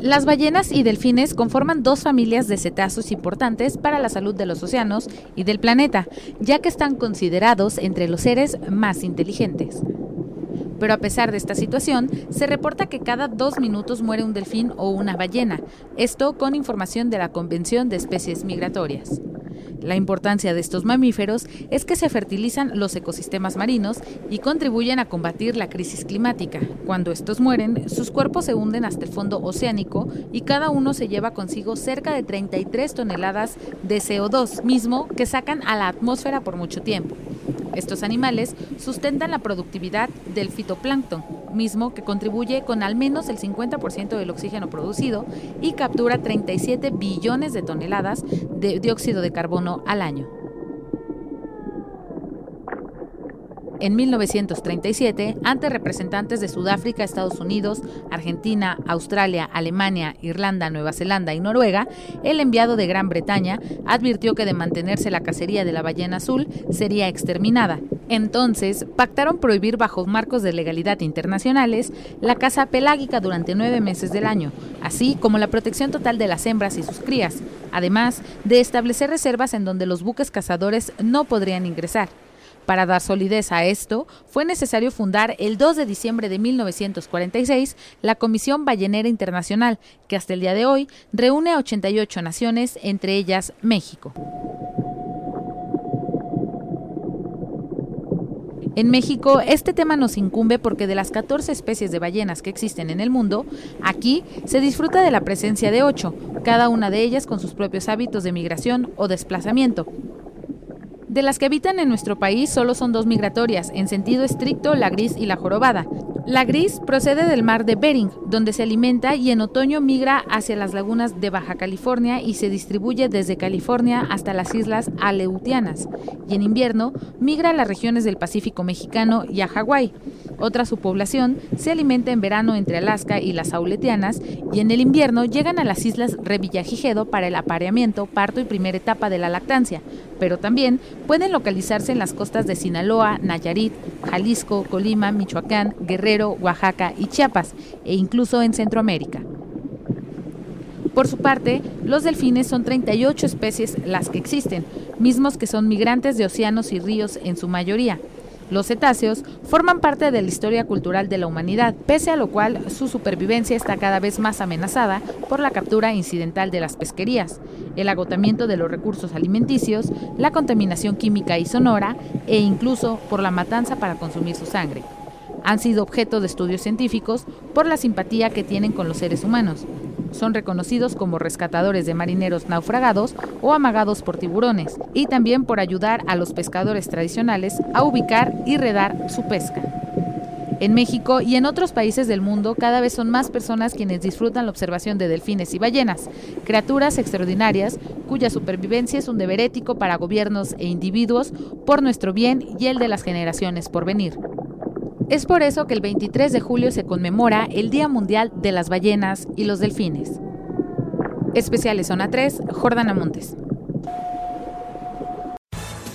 Las ballenas y delfines conforman dos familias de cetáceos importantes para la salud de los océanos y del planeta, ya que están considerados entre los seres más inteligentes. Pero a pesar de esta situación, se reporta que cada dos minutos muere un delfín o una ballena, esto con información de la Convención de Especies Migratorias. La importancia de estos mamíferos es que se fertilizan los ecosistemas marinos y contribuyen a combatir la crisis climática. Cuando estos mueren, sus cuerpos se hunden hasta el fondo oceánico y cada uno se lleva consigo cerca de 33 toneladas de CO2, mismo que sacan a la atmósfera por mucho tiempo. Estos animales sustentan la productividad del fitoplancton, mismo que contribuye con al menos el 50% del oxígeno producido y captura 37 billones de toneladas de dióxido de carbono al año. En 1937, ante representantes de Sudáfrica, Estados Unidos, Argentina, Australia, Alemania, Irlanda, Nueva Zelanda y Noruega, el enviado de Gran Bretaña advirtió que de mantenerse la cacería de la ballena azul sería exterminada. Entonces, pactaron prohibir bajo marcos de legalidad internacionales la caza pelágica durante nueve meses del año, así como la protección total de las hembras y sus crías, además de establecer reservas en donde los buques cazadores no podrían ingresar. Para dar solidez a esto, fue necesario fundar el 2 de diciembre de 1946 la Comisión Ballenera Internacional, que hasta el día de hoy reúne a 88 naciones, entre ellas México. En México, este tema nos incumbe porque de las 14 especies de ballenas que existen en el mundo, aquí se disfruta de la presencia de 8, cada una de ellas con sus propios hábitos de migración o desplazamiento. De las que habitan en nuestro país solo son dos migratorias, en sentido estricto la gris y la jorobada. La gris procede del mar de Bering, donde se alimenta y en otoño migra hacia las lagunas de Baja California y se distribuye desde California hasta las islas Aleutianas, y en invierno migra a las regiones del Pacífico mexicano y a Hawái. Otra subpoblación se alimenta en verano entre Alaska y las Aleutianas y en el invierno llegan a las islas Revillagigedo para el apareamiento, parto y primera etapa de la lactancia, pero también pueden localizarse en las costas de Sinaloa, Nayarit, Jalisco, Colima, Michoacán, Guerrero, Oaxaca y Chiapas, e incluso en Centroamérica. Por su parte, los delfines son 38 especies las que existen, mismos que son migrantes de océanos y ríos en su mayoría. Los cetáceos forman parte de la historia cultural de la humanidad, pese a lo cual su supervivencia está cada vez más amenazada por la captura incidental de las pesquerías, el agotamiento de los recursos alimenticios, la contaminación química y sonora e incluso por la matanza para consumir su sangre. Han sido objeto de estudios científicos por la simpatía que tienen con los seres humanos, son reconocidos como rescatadores de marineros naufragados o amagados por tiburones, y también por ayudar a los pescadores tradicionales a ubicar y redar su pesca. En México y en otros países del mundo cada vez son más personas quienes disfrutan la observación de delfines y ballenas, criaturas extraordinarias cuya supervivencia es un deber ético para gobiernos e individuos por nuestro bien y el de las generaciones por venir. Es por eso que el 23 de julio se conmemora el Día Mundial de las Ballenas y los Delfines. Especiales Zona 3, Jordana Montes.